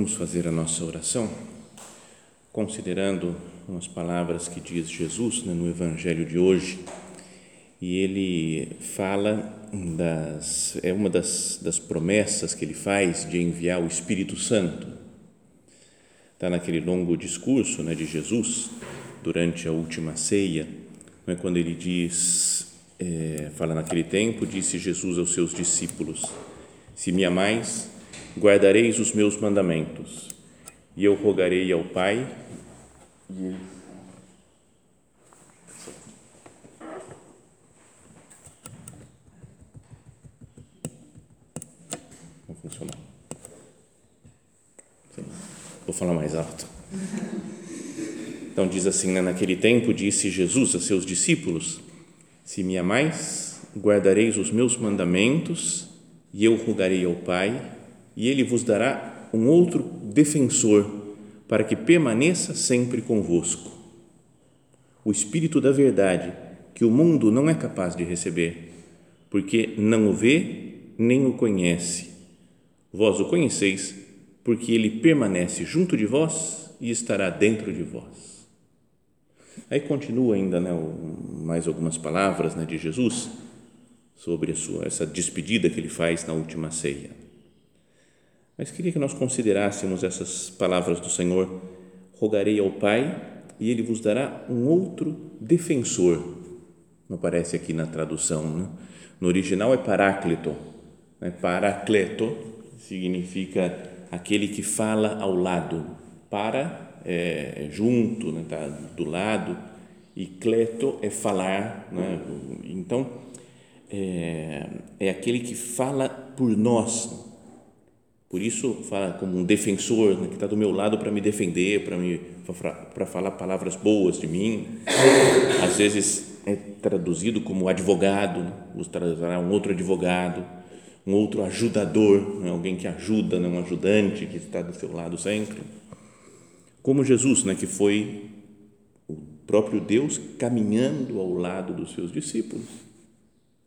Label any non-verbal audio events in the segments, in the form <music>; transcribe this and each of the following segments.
Vamos fazer a nossa oração considerando umas palavras que diz Jesus né, no Evangelho de hoje. E ele fala das. É uma das, das promessas que ele faz de enviar o Espírito Santo. Está naquele longo discurso né, de Jesus durante a última ceia, né, quando ele diz, é, fala naquele tempo, disse Jesus aos seus discípulos: Se me amais, guardareis os meus mandamentos, e eu rogarei ao Pai, Não funcionou. Vou falar mais alto. Então diz assim, né? naquele tempo disse Jesus a seus discípulos: Se me amais, guardareis os meus mandamentos, e eu rogarei ao Pai, e ele vos dará um outro defensor para que permaneça sempre convosco. O Espírito da Verdade, que o mundo não é capaz de receber, porque não o vê nem o conhece. Vós o conheceis, porque ele permanece junto de vós e estará dentro de vós. Aí continua ainda né, mais algumas palavras né, de Jesus sobre sua, essa despedida que ele faz na última ceia. Mas queria que nós considerássemos essas palavras do Senhor: rogarei ao Pai e ele vos dará um outro defensor. Não aparece aqui na tradução, né? no original é paráclito. Né? Paracleto significa aquele que fala ao lado. Para é junto, né? tá do lado, e cleto é falar. Né? Então, é, é aquele que fala por nós por isso, fala como um defensor né, que está do meu lado para me defender, para me para falar palavras boas de mim. Às vezes é traduzido como advogado, né, traduzirá um outro advogado, um outro ajudador, né, alguém que ajuda, né, um ajudante que está do seu lado sempre. Como Jesus, né, que foi o próprio Deus caminhando ao lado dos seus discípulos.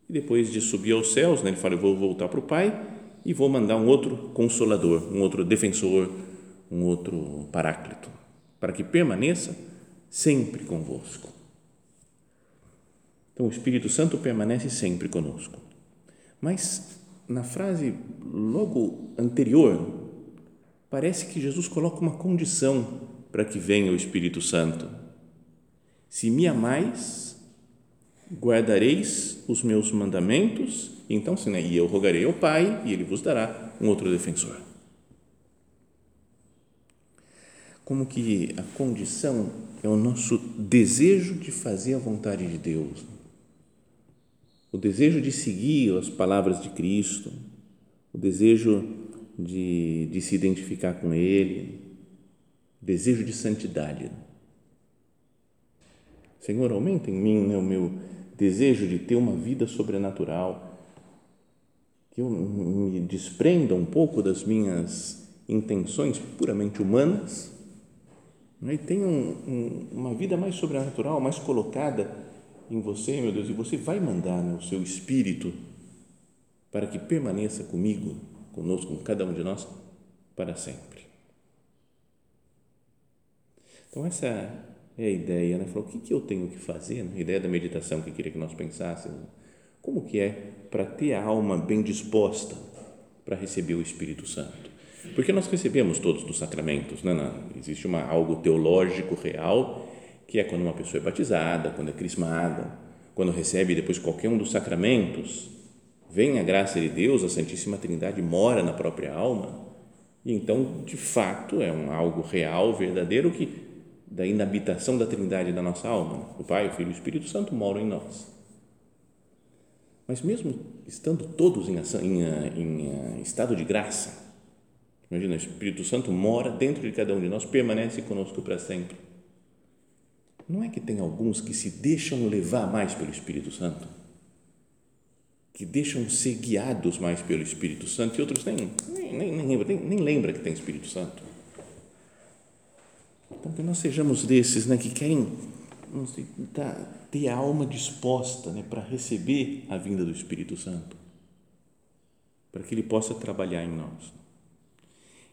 E depois de subir aos céus, né, ele fala: Eu vou voltar para o Pai e vou mandar um outro consolador, um outro defensor, um outro paráclito, para que permaneça sempre convosco. Então, o Espírito Santo permanece sempre conosco. Mas, na frase logo anterior, parece que Jesus coloca uma condição para que venha o Espírito Santo. Se me amais, guardareis os meus mandamentos então, sim, né? e eu rogarei ao Pai e ele vos dará um outro defensor. Como que a condição é o nosso desejo de fazer a vontade de Deus, o desejo de seguir as palavras de Cristo, o desejo de, de se identificar com Ele, desejo de santidade. Senhor, aumenta em mim né, o meu desejo de ter uma vida sobrenatural que eu me desprenda um pouco das minhas intenções puramente humanas né, e tenha um, um, uma vida mais sobrenatural, mais colocada em você, meu Deus, e você vai mandar né, o seu Espírito para que permaneça comigo, conosco, com cada um de nós, para sempre. Então, essa é a ideia, né? Falou, o que, que eu tenho que fazer? A ideia da meditação que queria que nós pensássemos como que é para ter a alma bem disposta para receber o Espírito Santo. Porque nós recebemos todos os sacramentos, né? existe uma, algo teológico real, que é quando uma pessoa é batizada, quando é crismada, quando recebe depois qualquer um dos sacramentos, vem a graça de Deus, a Santíssima Trindade mora na própria alma, e então, de fato, é um algo real, verdadeiro, que da inabitação da Trindade da nossa alma, o Pai, o Filho e o Espírito Santo moram em nós. Mas mesmo estando todos em, ação, em, em, em estado de graça, imagina, o Espírito Santo mora dentro de cada um de nós, permanece conosco para sempre não é que tem alguns que se deixam levar mais pelo Espírito Santo? Que deixam ser guiados mais pelo Espírito Santo e outros nem, nem, nem, nem, nem, nem lembra que tem Espírito Santo. Então, que nós sejamos desses né, que querem tá, ter a alma disposta né, para receber a vinda do Espírito Santo, para que ele possa trabalhar em nós.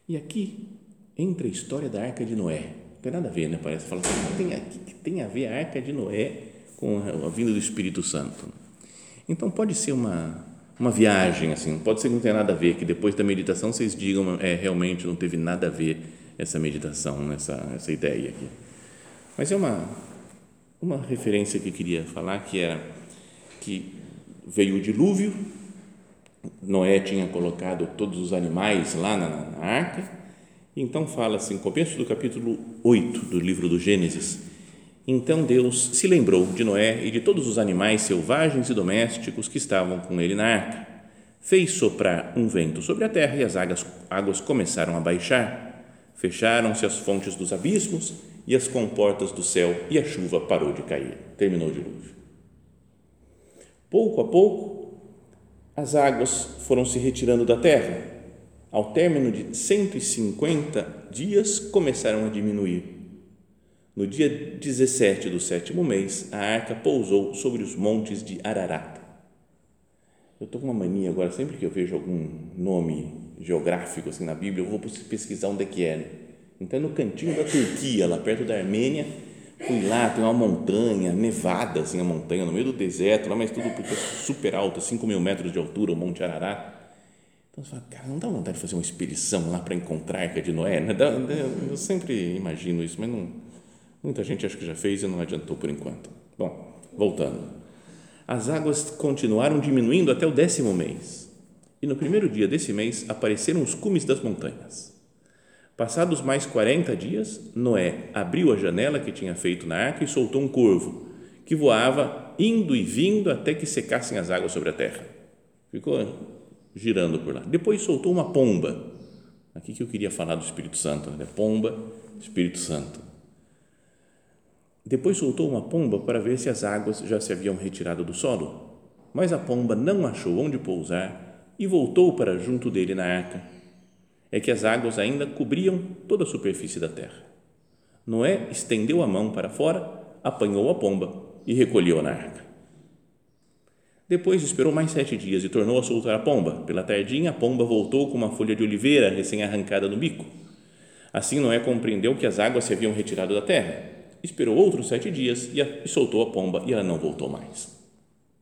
E aqui entra a história da Arca de Noé não tem nada a ver, né? Parece. Fala assim, tem, que tem a ver a arca de Noé com a, a vinda do Espírito Santo. Então, pode ser uma, uma viagem, assim, pode ser que não tenha nada a ver, que depois da meditação vocês digam, é, realmente não teve nada a ver essa meditação, essa, essa ideia aqui. Mas é uma, uma referência que eu queria falar, que era que veio o dilúvio, Noé tinha colocado todos os animais lá na, na arca, então fala assim, começo do capítulo 8 do livro do Gênesis. Então Deus se lembrou de Noé e de todos os animais selvagens e domésticos que estavam com ele na arca. Fez soprar um vento sobre a terra e as águas, águas começaram a baixar. Fecharam-se as fontes dos abismos e as comportas do céu e a chuva parou de cair. Terminou o dilúvio. Pouco a pouco, as águas foram se retirando da terra ao término de 150 dias, começaram a diminuir. No dia 17 do sétimo mês, a arca pousou sobre os montes de Ararat. Eu estou com uma mania agora, sempre que eu vejo algum nome geográfico assim na Bíblia, eu vou pesquisar onde é que é. Então, no cantinho da Turquia, lá perto da Armênia, fui lá, tem uma montanha, nevada assim, a montanha, no meio do deserto, lá, mas tudo porque é super alto, 5 mil metros de altura, o Monte Ararat então você fala, cara, não dá vontade de fazer uma expedição lá para encontrar a Arca de Noé? Né? Eu sempre imagino isso, mas não, muita gente acho que já fez e não adiantou por enquanto. Bom, voltando. As águas continuaram diminuindo até o décimo mês. E no primeiro dia desse mês apareceram os cumes das montanhas. Passados mais 40 dias, Noé abriu a janela que tinha feito na arca e soltou um corvo, que voava indo e vindo até que secassem as águas sobre a terra. Ficou girando por lá. Depois soltou uma pomba. Aqui que eu queria falar do Espírito Santo, né? Pomba, Espírito Santo. Depois soltou uma pomba para ver se as águas já se haviam retirado do solo. Mas a pomba não achou onde pousar e voltou para junto dele na arca. É que as águas ainda cobriam toda a superfície da terra. Noé estendeu a mão para fora, apanhou a pomba e recolheu na arca. Depois esperou mais sete dias e tornou a soltar a pomba. Pela tardinha, a pomba voltou com uma folha de oliveira recém-arrancada no bico. Assim Noé compreendeu que as águas se haviam retirado da terra. Esperou outros sete dias e, soltou a pomba e ela não voltou mais.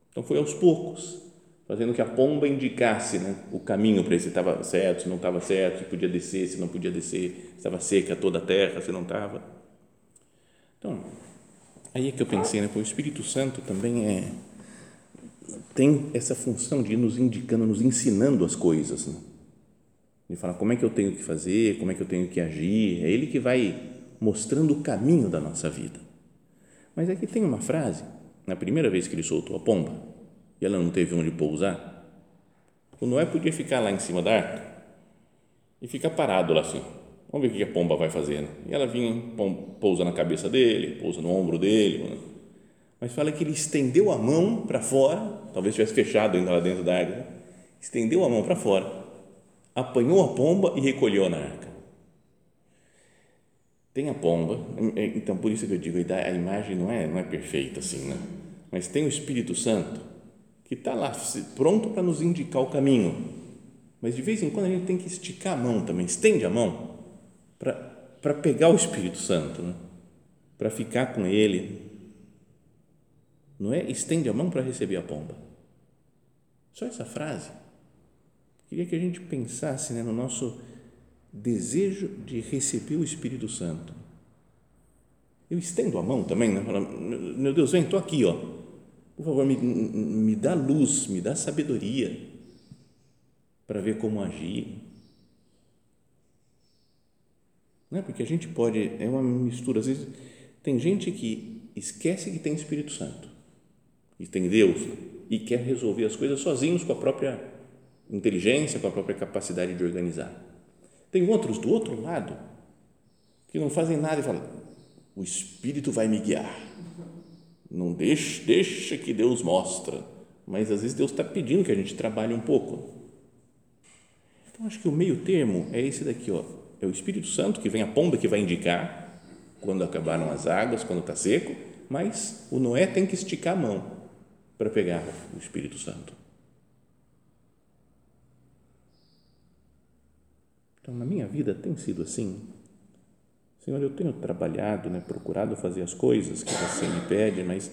Então foi aos poucos, fazendo que a pomba indicasse né, o caminho para ele se estava certo, se não estava certo, se podia descer, se não podia descer, se estava seca toda a terra, se não estava. Então, aí é que eu pensei, né, o Espírito Santo também é tem essa função de ir nos indicando, nos ensinando as coisas. Né? De falar como é que eu tenho que fazer, como é que eu tenho que agir. É ele que vai mostrando o caminho da nossa vida. Mas aqui tem uma frase, na primeira vez que ele soltou a pomba, e ela não teve onde pousar, o Noé podia ficar lá em cima da arca e ficar parado lá assim. Vamos ver o que a pomba vai fazer. Né? E ela vinha, pousa na cabeça dele, pousa no ombro dele. Né? Mas fala que ele estendeu a mão para fora talvez tivesse fechado ainda lá dentro da arca, né? estendeu a mão para fora, apanhou a pomba e recolheu na arca. Tem a pomba, é, então por isso que eu digo, a imagem não é, não é perfeita assim, né? mas tem o Espírito Santo que está lá pronto para nos indicar o caminho, mas de vez em quando a gente tem que esticar a mão também, estende a mão para pegar o Espírito Santo, né? para ficar com ele, não é estende a mão para receber a pomba. Só essa frase queria que a gente pensasse né, no nosso desejo de receber o Espírito Santo. Eu estendo a mão também, né? Meu Deus, vem, estou aqui, ó. Por favor, me, me dá luz, me dá sabedoria para ver como agir. Não é? Porque a gente pode, é uma mistura, às vezes tem gente que esquece que tem Espírito Santo e tem Deus e quer resolver as coisas sozinhos com a própria inteligência, com a própria capacidade de organizar. Tem outros do outro lado que não fazem nada e falam: o Espírito vai me guiar. Não deixa, deixa que Deus mostra. Mas às vezes Deus está pedindo que a gente trabalhe um pouco. Então acho que o meio termo é esse daqui, ó. É o Espírito Santo que vem a pomba que vai indicar quando acabaram as águas, quando está seco, mas o Noé tem que esticar a mão para pegar o Espírito Santo. Então, na minha vida tem sido assim. Senhor, eu tenho trabalhado, né, procurado fazer as coisas que você me pede, mas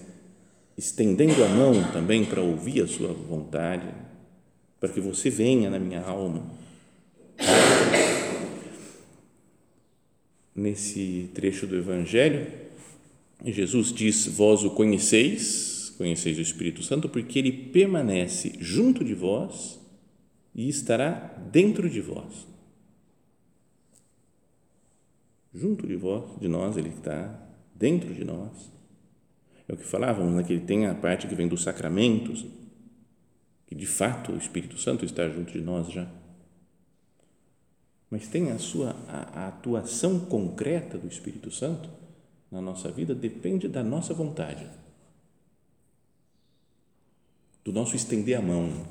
estendendo a mão também para ouvir a sua vontade, para que você venha na minha alma. Nesse trecho do Evangelho, Jesus diz: Vós o conheceis, conheceis o Espírito Santo, porque ele permanece junto de vós e estará dentro de vós junto de vós, de nós, Ele está dentro de nós. É o que falávamos, né, que ele tem a parte que vem dos sacramentos, que de fato o Espírito Santo está junto de nós já. Mas tem a sua a, a atuação concreta do Espírito Santo na nossa vida depende da nossa vontade, do nosso estender a mão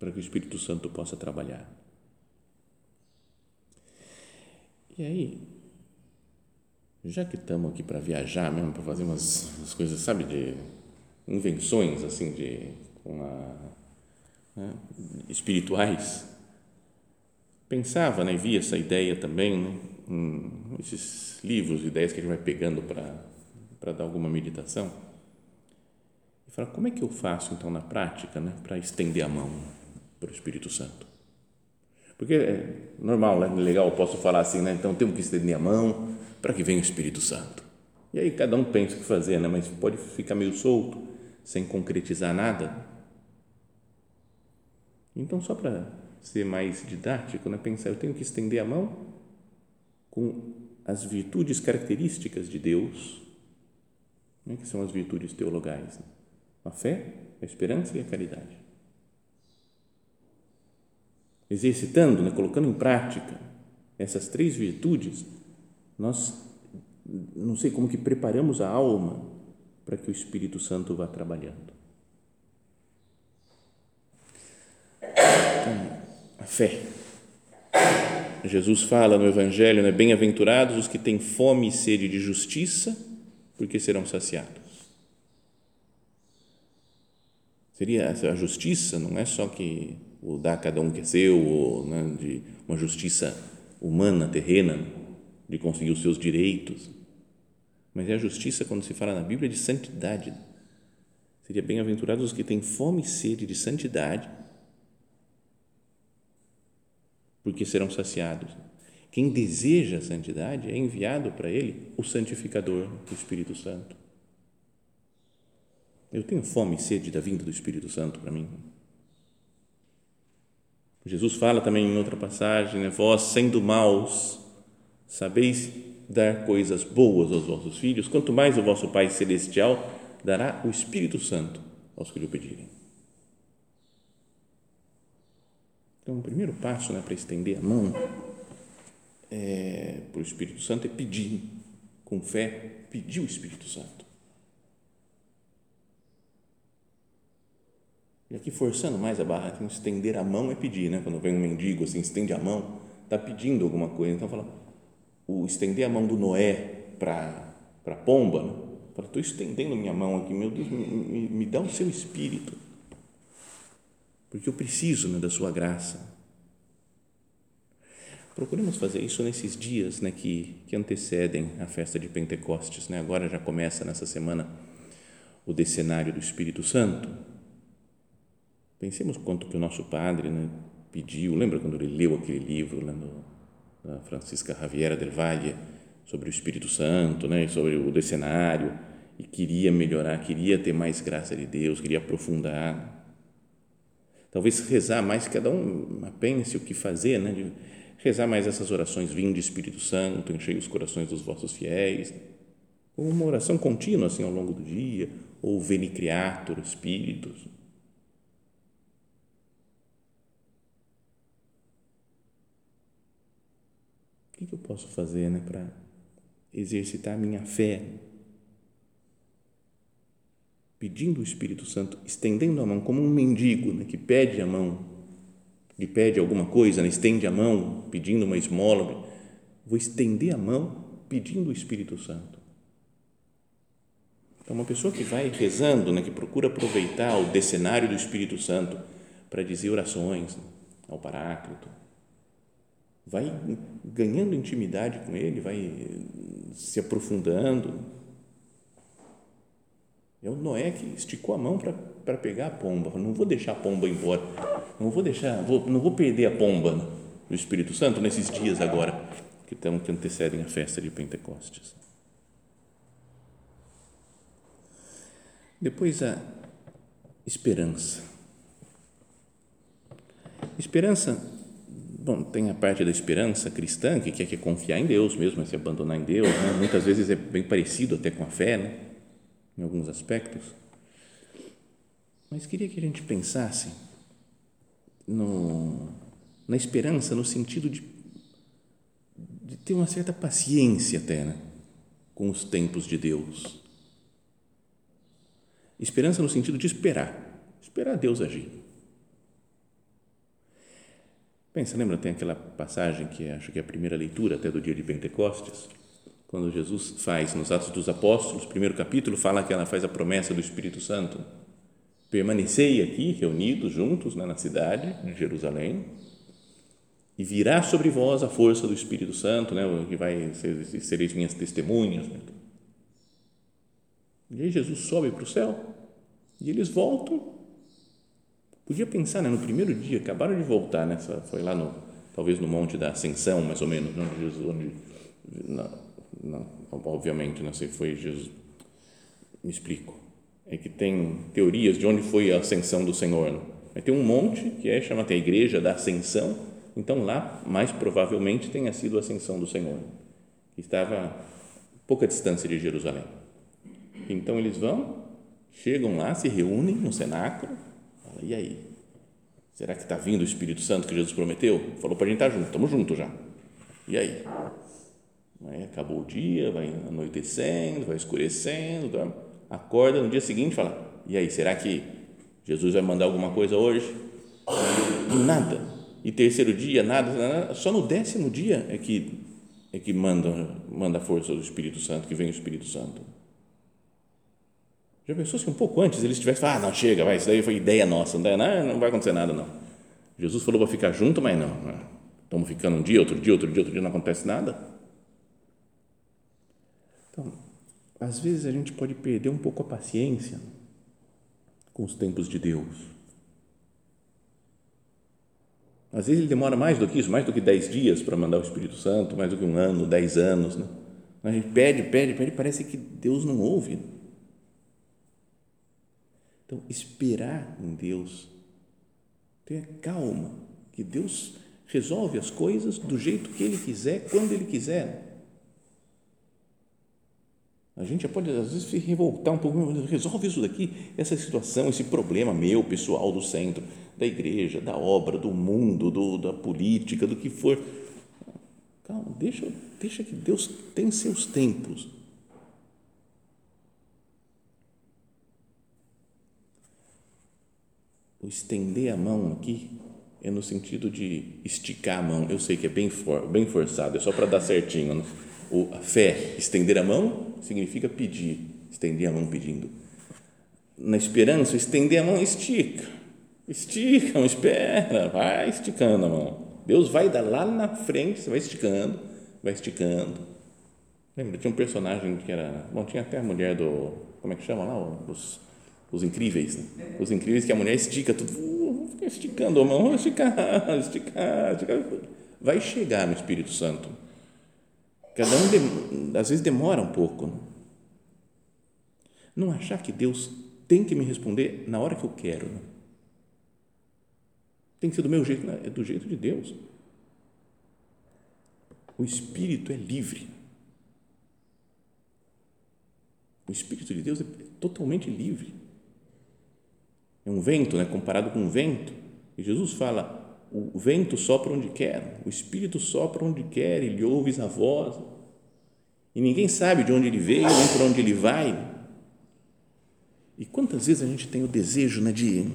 para que o Espírito Santo possa trabalhar. E aí, já que estamos aqui para viajar mesmo, para fazer umas, umas, coisas, sabe, de invenções assim de uma, né, espirituais, pensava, né, via essa ideia também, né, esses livros, ideias que a gente vai pegando para para dar alguma meditação. E falar, como é que eu faço então na prática, né, para estender a mão para o Espírito Santo? Porque é normal, né? legal, eu posso falar assim, né? então temos que estender a mão para que venha o Espírito Santo. E aí cada um pensa o que fazer, né? mas pode ficar meio solto, sem concretizar nada. Então, só para ser mais didático, né? pensar, eu tenho que estender a mão com as virtudes características de Deus, né? que são as virtudes teologais: né? a fé, a esperança e a caridade exercitando, né, colocando em prática essas três virtudes, nós não sei como que preparamos a alma para que o Espírito Santo vá trabalhando. Então, a fé. Jesus fala no Evangelho, né, bem-aventurados os que têm fome e sede de justiça, porque serão saciados. Seria a justiça, não é só que o dar a cada um que é seu, ou né, de uma justiça humana, terrena, de conseguir os seus direitos. Mas é a justiça, quando se fala na Bíblia, de santidade. Seria bem-aventurados os que têm fome e sede de santidade, porque serão saciados. Quem deseja a santidade é enviado para ele o santificador, o Espírito Santo. Eu tenho fome e sede da vinda do Espírito Santo para mim. Jesus fala também em outra passagem, né? vós sendo maus, sabeis dar coisas boas aos vossos filhos, quanto mais o vosso Pai Celestial dará o Espírito Santo aos que lhe pedirem. Então, o primeiro passo né, para estender a mão é, para o Espírito Santo é pedir, com fé, pedir o Espírito Santo. E aqui forçando mais a barra, então, estender a mão é pedir, né? Quando vem um mendigo assim, estende a mão, está pedindo alguma coisa. Então fala, o estender a mão do Noé para para pomba, né? fala, estou estendendo minha mão aqui, meu Deus, me, me, me, dá o seu espírito, porque eu preciso né, da sua graça. Procuremos fazer isso nesses dias né, que, que antecedem a festa de Pentecostes. Né? Agora já começa nessa semana o decenário do Espírito Santo Pensemos quanto que o nosso padre né, pediu, lembra quando ele leu aquele livro lá no, da Francisca Javiera del Valle sobre o Espírito Santo, né, sobre o decenário, e queria melhorar, queria ter mais graça de Deus, queria aprofundar. Talvez rezar mais, cada um pense o que fazer, né, de rezar mais essas orações, vinde Espírito Santo, enchei os corações dos vossos fiéis, uma oração contínua assim ao longo do dia, ou veni creator, Espíritos. O que eu posso fazer né, para exercitar a minha fé? Pedindo o Espírito Santo, estendendo a mão como um mendigo né, que pede a mão, que pede alguma coisa, né, estende a mão pedindo uma esmola. Vou estender a mão pedindo o Espírito Santo. Então, uma pessoa que vai rezando, né, que procura aproveitar o decenário do Espírito Santo para dizer orações né, ao Paráclito, vai ganhando intimidade com ele, vai se aprofundando. É o Noé que esticou a mão para pegar a pomba. Não vou deixar a pomba embora. Não vou deixar, vou, não vou perder a pomba do Espírito Santo nesses dias agora que, estão, que antecedem a festa de Pentecostes. Depois a esperança. Esperança bom, tem a parte da esperança cristã, que quer que confiar em Deus mesmo, é se abandonar em Deus, né? muitas vezes é bem parecido até com a fé, né? em alguns aspectos. Mas queria que a gente pensasse no, na esperança no sentido de, de ter uma certa paciência até né? com os tempos de Deus. Esperança no sentido de esperar, esperar Deus agir. Pensa, lembra, tem aquela passagem que acho que é a primeira leitura até do dia de Pentecostes, quando Jesus faz nos Atos dos Apóstolos, primeiro capítulo, fala que ela faz a promessa do Espírito Santo. Permanecei aqui, reunidos juntos né, na cidade de Jerusalém, e virá sobre vós a força do Espírito Santo, né, que vai ser, sereis minhas testemunhas. Né. E aí Jesus sobe para o céu e eles voltam Podia pensar, né, no primeiro dia, acabaram de voltar, né, foi lá no, talvez no Monte da Ascensão, mais ou menos, onde Jesus, onde, não, não, obviamente, não sei, foi Jesus, me explico, é que tem teorias de onde foi a ascensão do Senhor, né? mas tem um monte que é chamada a Igreja da Ascensão, então lá, mais provavelmente, tenha sido a ascensão do Senhor, que estava a pouca distância de Jerusalém. Então eles vão, chegam lá, se reúnem no cenáculo, e aí? Será que está vindo o Espírito Santo que Jesus prometeu? Falou para a gente estar tá junto, estamos juntos já. E aí? aí? Acabou o dia, vai anoitecendo, vai escurecendo, acorda no dia seguinte e fala: E aí, será que Jesus vai mandar alguma coisa hoje? E nada. E terceiro dia, nada, nada. Só no décimo dia é que, é que manda, manda a força do Espírito Santo, que vem o Espírito Santo. Já pensou se um pouco antes eles tivessem falado, ah, não, chega, vai, isso daí foi ideia nossa, não, não, vai acontecer nada, não. Jesus falou para ficar junto, mas não. Estamos ficando um dia, outro dia, outro dia, outro dia, não acontece nada. Então, às vezes a gente pode perder um pouco a paciência com os tempos de Deus. Às vezes ele demora mais do que isso, mais do que dez dias para mandar o Espírito Santo, mais do que um ano, dez anos. Né? A gente pede, pede, pede, parece que Deus não ouve. Então, esperar em Deus, tenha calma, que Deus resolve as coisas do jeito que Ele quiser, quando Ele quiser. A gente já pode, às vezes, se revoltar um pouco, resolve isso daqui, essa situação, esse problema meu, pessoal, do centro, da igreja, da obra, do mundo, do, da política, do que for. Calma, deixa, deixa que Deus tem seus tempos o estender a mão aqui é no sentido de esticar a mão. Eu sei que é bem, for, bem forçado, é só para dar certinho. Né? O, a fé, estender a mão, significa pedir, estender a mão pedindo. Na esperança, estender a mão, estica. Estica, não espera, vai esticando a mão. Deus vai dar lá na frente, você vai esticando, vai esticando. Lembra, tinha um personagem que era, bom, tinha até a mulher do, como é que chama lá, os Os incríveis, né? Os incríveis que a mulher estica tudo, uh, fica esticando a mão, esticar, esticar, esticar. Vai chegar no Espírito Santo. Cada um, às vezes, demora um pouco. Né? Não achar que Deus tem que me responder na hora que eu quero. Né? Tem que ser do meu jeito, é do jeito de Deus. O Espírito é livre. O Espírito de Deus é totalmente livre. É um vento, né? comparado com um vento. E Jesus fala: o vento sopra onde quer, o Espírito sopra onde quer, ele ouve a voz. E ninguém sabe de onde ele veio, nem por onde ele vai. E quantas vezes a gente tem o desejo né, de,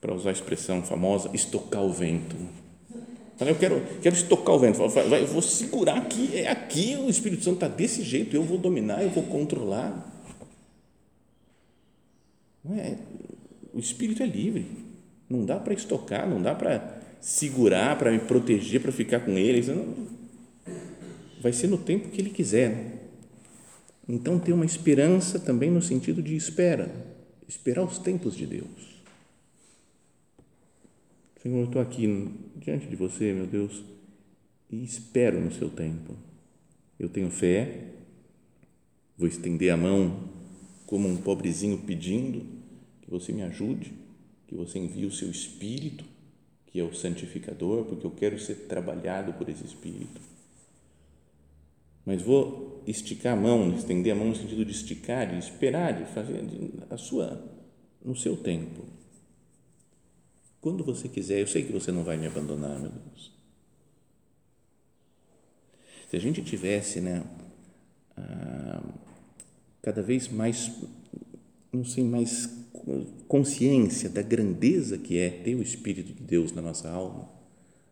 para usar a expressão famosa, estocar o vento? Eu quero, quero estocar o vento. Eu vou segurar aqui, é aqui o Espírito Santo está desse jeito, eu vou dominar, eu vou controlar. Não é? O Espírito é livre. Não dá para estocar, não dá para segurar, para me proteger, para ficar com ele. Vai ser no tempo que ele quiser. Então, ter uma esperança também no sentido de espera, esperar os tempos de Deus. Senhor, eu estou aqui diante de você, meu Deus, e espero no seu tempo. Eu tenho fé, vou estender a mão como um pobrezinho pedindo você me ajude, que você envie o seu Espírito, que é o santificador, porque eu quero ser trabalhado por esse Espírito mas vou esticar a mão, estender a mão no sentido de esticar, de esperar, de fazer a sua no seu tempo. Quando você quiser, eu sei que você não vai me abandonar, meu Deus. Se a gente tivesse, né, ah, cada vez mais, não sei, mais consciência da grandeza que é ter o Espírito de Deus na nossa alma,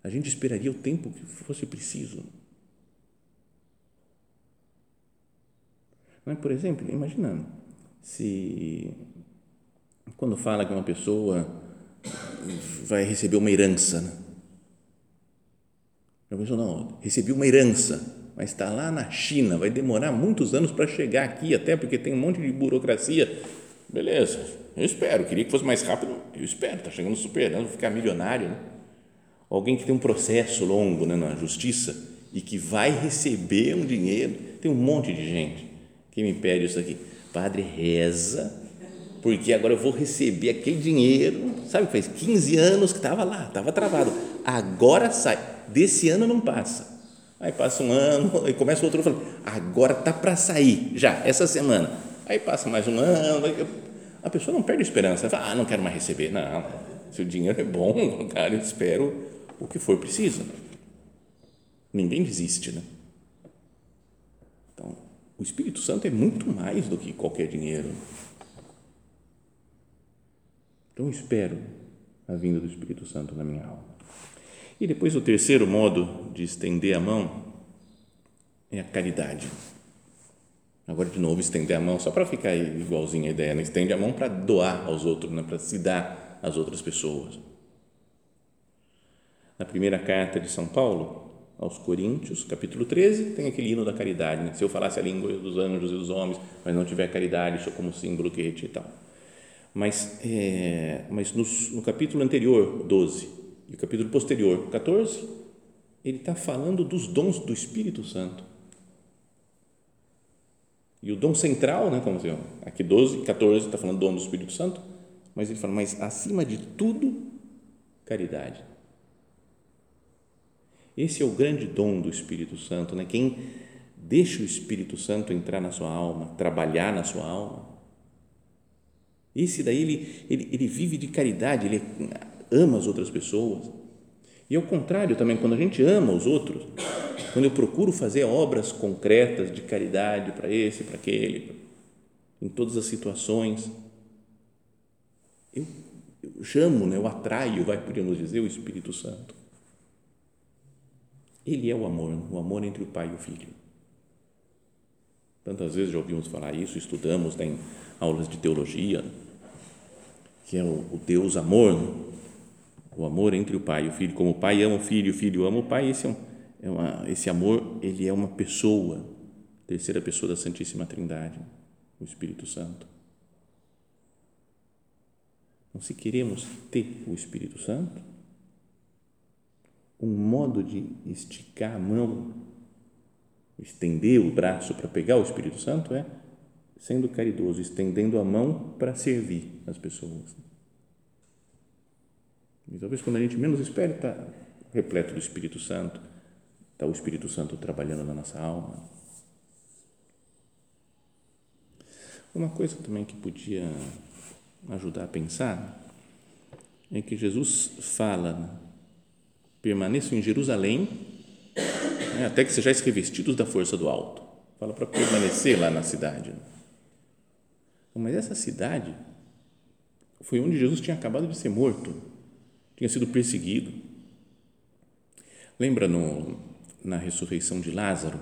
a gente esperaria o tempo que fosse preciso Mas, por exemplo, imaginando, se quando fala que uma pessoa vai receber uma herança, né? a pessoa não, recebi uma herança, mas está lá na China, vai demorar muitos anos para chegar aqui, até porque tem um monte de burocracia. Beleza, eu espero, queria que fosse mais rápido, eu espero, está chegando super, vou ficar milionário. Né? Alguém que tem um processo longo né, na justiça e que vai receber um dinheiro, tem um monte de gente quem me pede isso aqui? Padre, reza, porque agora eu vou receber aquele dinheiro, sabe, faz 15 anos que estava lá, estava travado, agora sai, desse ano não passa. Aí passa um ano, e começa outro falando, agora tá para sair, já, essa semana. Aí passa mais um ano, a pessoa não perde esperança, fala, ah, não quero mais receber. Não, se o dinheiro é bom, <laughs> cara, eu espero o que for preciso. Ninguém desiste, né? Então, o Espírito Santo é muito mais do que qualquer dinheiro. Então, espero a vinda do Espírito Santo na minha alma. E depois, o terceiro modo de estender a mão é a caridade. Agora, de novo, estender a mão, só para ficar igualzinho a ideia, né? estende a mão para doar aos outros, né? para se dar às outras pessoas. Na primeira carta de São Paulo, aos Coríntios, capítulo 13, tem aquele hino da caridade. Né? Se eu falasse a língua dos anjos e dos homens, mas não tiver caridade, sou como símbolo que e tal. Mas, é, mas no, no, capítulo anterior, 12, e o capítulo posterior, 14, ele está falando dos dons do Espírito Santo. E o dom central, né, como assim, aqui 12, 14 está falando do dom do Espírito Santo, mas ele fala, mas acima de tudo, caridade. Esse é o grande dom do Espírito Santo, né? Quem deixa o Espírito Santo entrar na sua alma, trabalhar na sua alma. Esse daí, ele, ele, ele vive de caridade, ele ama as outras pessoas. E ao contrário também, quando a gente ama os outros, quando eu procuro fazer obras concretas de caridade para esse, para aquele, em todas as situações, eu, eu chamo, né, eu atraio, vai, podemos dizer, o Espírito Santo. Ele é o amor, o amor entre o pai e o filho. Tantas vezes já ouvimos falar isso, estudamos em aulas de teologia, que é o, o Deus amor, o amor entre o pai e o filho, como o pai ama o filho o filho ama o pai, esse, é um, é uma, esse amor, ele é uma pessoa, terceira pessoa da Santíssima Trindade, o Espírito Santo. Então, se queremos ter o Espírito Santo, um modo de esticar a mão, estender o braço para pegar o Espírito Santo é sendo caridoso, estendendo a mão para servir as pessoas. E talvez quando a gente menos espera, está repleto do Espírito Santo, está o Espírito Santo trabalhando na nossa alma. Uma coisa também que podia ajudar a pensar é que Jesus fala, né? permaneçam em Jerusalém né, até que sejais revestidos da força do alto. Fala para permanecer lá na cidade. Né? Mas essa cidade foi onde Jesus tinha acabado de ser morto, tinha sido perseguido. Lembra no, na ressurreição de Lázaro,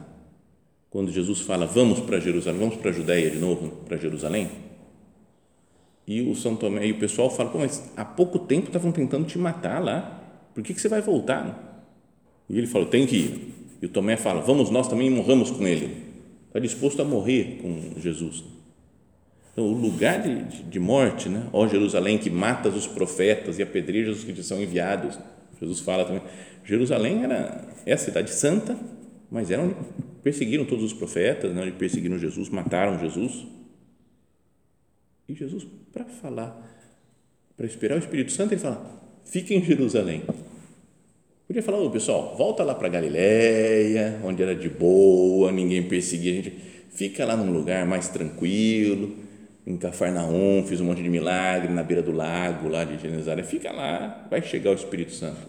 quando Jesus fala: Vamos para Jerusalém, vamos para a Judéia de novo, para Jerusalém? E o São Tomé e o pessoal falam: Pô, mas há pouco tempo estavam tentando te matar lá, por que, que você vai voltar? E ele falou: Tem que ir. E o Tomé fala: Vamos nós também morramos com ele. Está disposto a morrer com Jesus. Então, o lugar de, de, de morte, né? ó Jerusalém, que matas os profetas e apedrejas os que te são enviados. Jesus fala também. Jerusalém era, é a cidade santa, mas era onde perseguiram todos os profetas, né? onde perseguiram Jesus, mataram Jesus. E Jesus, para falar, para esperar o Espírito Santo, ele fala: fica em Jerusalém. Podia falar, ô pessoal, volta lá para Galiléia, onde era de boa, ninguém perseguia a gente, fica lá num lugar mais tranquilo em Cafarnaum, fiz um monte de milagre na beira do lago lá de Genezaré, fica lá, vai chegar o Espírito Santo.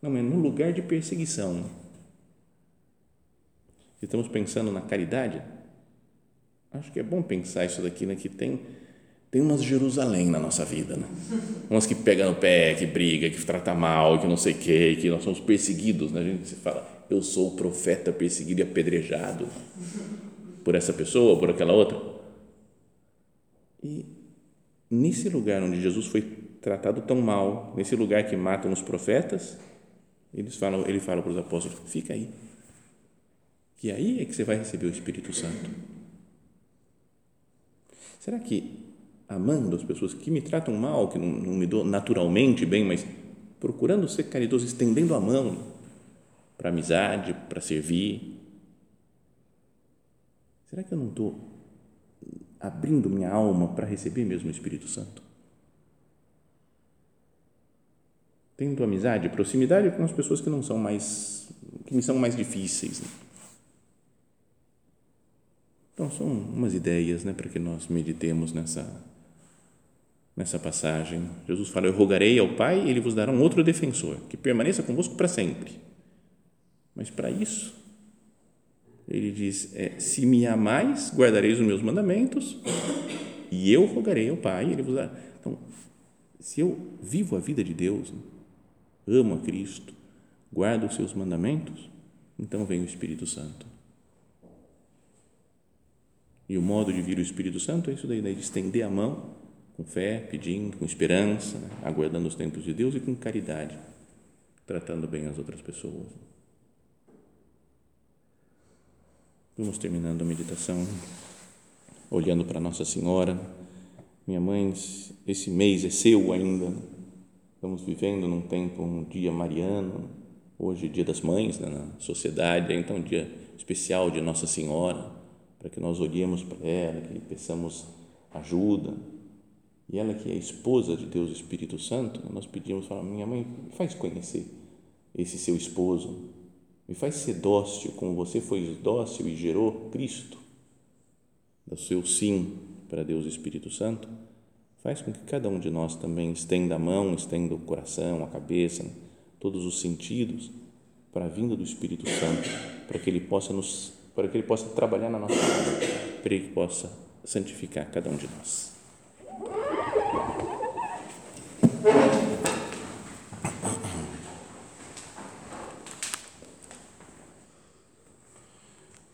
Não, mas no lugar de perseguição. Estamos pensando na caridade? Acho que é bom pensar isso daqui, né, que tem tem umas Jerusalém na nossa vida, né? Umas que pega no pé, que briga, que trata mal, que não sei o quê, que nós somos perseguidos, né? A gente se fala, eu sou o profeta perseguido e apedrejado por essa pessoa, por aquela outra e nesse lugar onde Jesus foi tratado tão mal, nesse lugar que matam os profetas, eles falam, ele fala para os apóstolos: fica aí, que aí é que você vai receber o Espírito Santo. Será que amando as pessoas que me tratam mal, que não, não me dou naturalmente bem, mas procurando ser caridoso, estendendo a mão para amizade, para servir, será que eu não estou abrindo minha alma para receber mesmo o Espírito Santo? Tendo amizade, proximidade com as pessoas que não são mais, que me são mais difíceis. Né? Então, são umas ideias né, para que nós meditemos nessa, nessa passagem. Jesus fala: Eu rogarei ao Pai e ele vos dará um outro defensor, que permaneça convosco para sempre. Mas para isso, ele diz: é, Se me amais, guardareis os meus mandamentos, e eu rogarei ao Pai, ele vos. Então, se eu vivo a vida de Deus, amo a Cristo, guardo os seus mandamentos, então vem o Espírito Santo. E o modo de vir o Espírito Santo é isso daí, de estender a mão com fé, pedindo, com esperança, né? aguardando os tempos de Deus e com caridade, tratando bem as outras pessoas. Vamos terminando a meditação, olhando para Nossa Senhora. Minha mãe, esse mês é seu ainda. Estamos vivendo num tempo, um dia mariano, hoje dia das mães né, na sociedade, então um dia especial de Nossa Senhora, para que nós olhemos para ela, que peçamos ajuda. E ela que é esposa de Deus Espírito Santo, nós pedimos, para minha mãe, faz conhecer esse seu esposo, me faz ser dócil como você foi dócil e gerou Cristo, do seu sim para Deus Espírito Santo, faz com que cada um de nós também estenda a mão, estenda o coração, a cabeça, todos os sentidos para a vinda do Espírito Santo, para que ele possa nos, para que ele possa trabalhar na nossa vida, para que ele possa santificar cada um de nós.